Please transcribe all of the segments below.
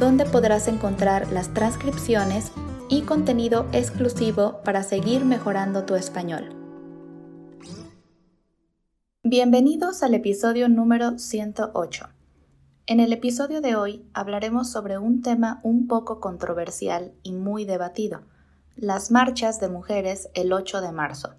donde podrás encontrar las transcripciones y contenido exclusivo para seguir mejorando tu español. Bienvenidos al episodio número 108. En el episodio de hoy hablaremos sobre un tema un poco controversial y muy debatido, las marchas de mujeres el 8 de marzo.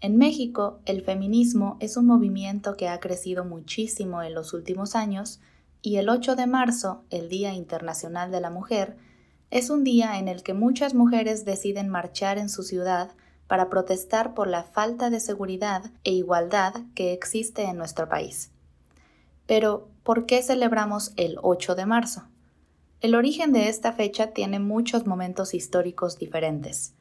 En México, el feminismo es un movimiento que ha crecido muchísimo en los últimos años y el 8 de marzo, el Día Internacional de la Mujer, es un día en el que muchas mujeres deciden marchar en su ciudad para protestar por la falta de seguridad e igualdad que existe en nuestro país. Pero, ¿por qué celebramos el 8 de marzo? El origen de esta fecha tiene muchos momentos históricos diferentes.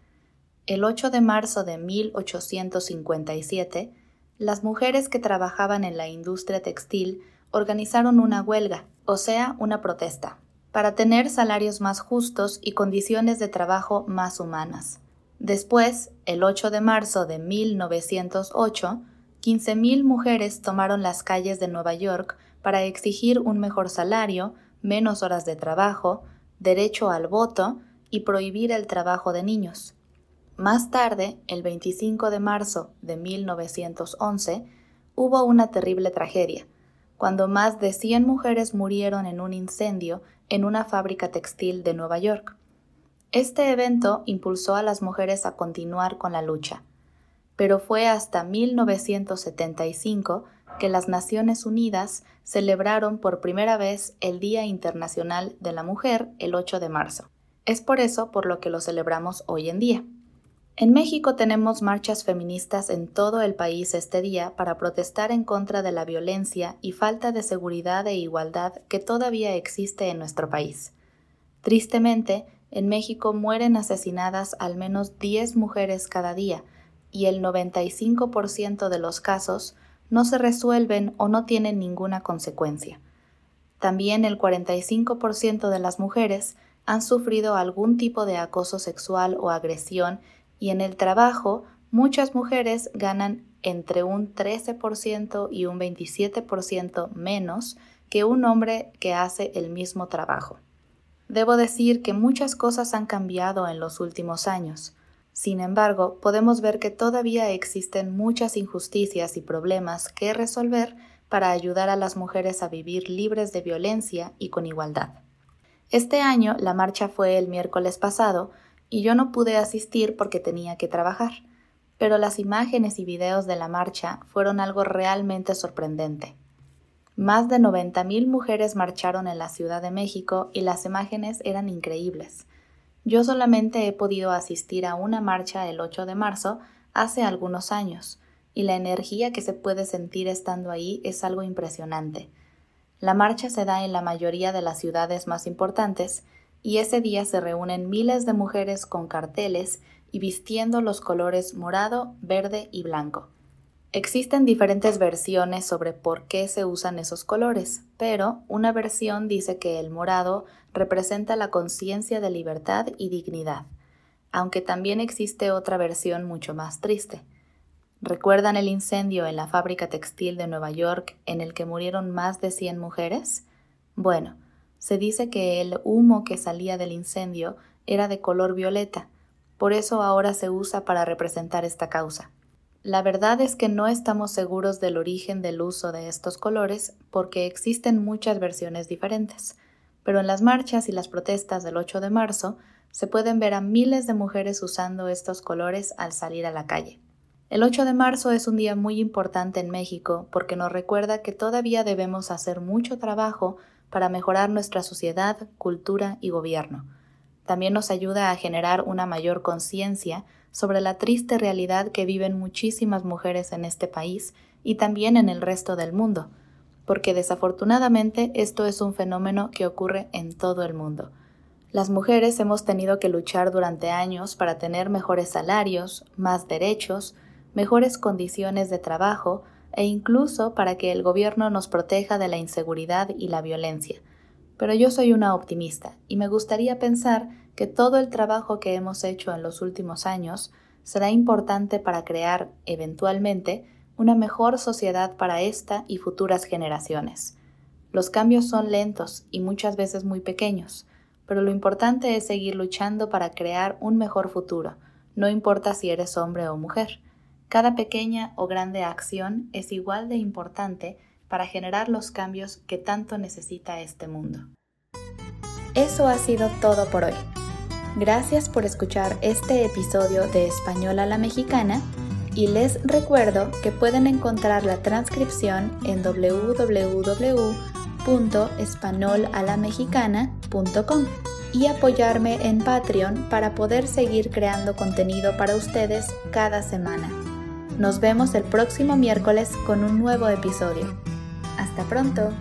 El 8 de marzo de 1857, las mujeres que trabajaban en la industria textil organizaron una huelga, o sea, una protesta, para tener salarios más justos y condiciones de trabajo más humanas. Después, el 8 de marzo de 1908, 15.000 mujeres tomaron las calles de Nueva York para exigir un mejor salario, menos horas de trabajo, derecho al voto y prohibir el trabajo de niños. Más tarde, el 25 de marzo de 1911, hubo una terrible tragedia, cuando más de 100 mujeres murieron en un incendio en una fábrica textil de Nueva York. Este evento impulsó a las mujeres a continuar con la lucha, pero fue hasta 1975 que las Naciones Unidas celebraron por primera vez el Día Internacional de la Mujer el 8 de marzo. Es por eso por lo que lo celebramos hoy en día. En México tenemos marchas feministas en todo el país este día para protestar en contra de la violencia y falta de seguridad e igualdad que todavía existe en nuestro país. Tristemente, en México mueren asesinadas al menos 10 mujeres cada día y el 95% de los casos no se resuelven o no tienen ninguna consecuencia. También el 45% de las mujeres han sufrido algún tipo de acoso sexual o agresión y en el trabajo muchas mujeres ganan entre un 13% y un 27% menos que un hombre que hace el mismo trabajo. Debo decir que muchas cosas han cambiado en los últimos años. Sin embargo, podemos ver que todavía existen muchas injusticias y problemas que resolver para ayudar a las mujeres a vivir libres de violencia y con igualdad. Este año la marcha fue el miércoles pasado, y yo no pude asistir porque tenía que trabajar, pero las imágenes y videos de la marcha fueron algo realmente sorprendente. Más de 90.000 mujeres marcharon en la Ciudad de México y las imágenes eran increíbles. Yo solamente he podido asistir a una marcha el 8 de marzo hace algunos años, y la energía que se puede sentir estando ahí es algo impresionante. La marcha se da en la mayoría de las ciudades más importantes y ese día se reúnen miles de mujeres con carteles y vistiendo los colores morado, verde y blanco. Existen diferentes versiones sobre por qué se usan esos colores, pero una versión dice que el morado representa la conciencia de libertad y dignidad, aunque también existe otra versión mucho más triste. ¿Recuerdan el incendio en la fábrica textil de Nueva York en el que murieron más de 100 mujeres? Bueno, se dice que el humo que salía del incendio era de color violeta, por eso ahora se usa para representar esta causa. La verdad es que no estamos seguros del origen del uso de estos colores porque existen muchas versiones diferentes, pero en las marchas y las protestas del 8 de marzo se pueden ver a miles de mujeres usando estos colores al salir a la calle. El 8 de marzo es un día muy importante en México porque nos recuerda que todavía debemos hacer mucho trabajo para mejorar nuestra sociedad, cultura y gobierno. También nos ayuda a generar una mayor conciencia sobre la triste realidad que viven muchísimas mujeres en este país y también en el resto del mundo, porque desafortunadamente esto es un fenómeno que ocurre en todo el mundo. Las mujeres hemos tenido que luchar durante años para tener mejores salarios, más derechos, mejores condiciones de trabajo e incluso para que el gobierno nos proteja de la inseguridad y la violencia. Pero yo soy una optimista y me gustaría pensar que todo el trabajo que hemos hecho en los últimos años será importante para crear, eventualmente, una mejor sociedad para esta y futuras generaciones. Los cambios son lentos y muchas veces muy pequeños, pero lo importante es seguir luchando para crear un mejor futuro, no importa si eres hombre o mujer. Cada pequeña o grande acción es igual de importante para generar los cambios que tanto necesita este mundo. Eso ha sido todo por hoy. Gracias por escuchar este episodio de Español a la Mexicana y les recuerdo que pueden encontrar la transcripción en www.espanolalamexicana.com y apoyarme en Patreon para poder seguir creando contenido para ustedes cada semana. Nos vemos el próximo miércoles con un nuevo episodio. Hasta pronto.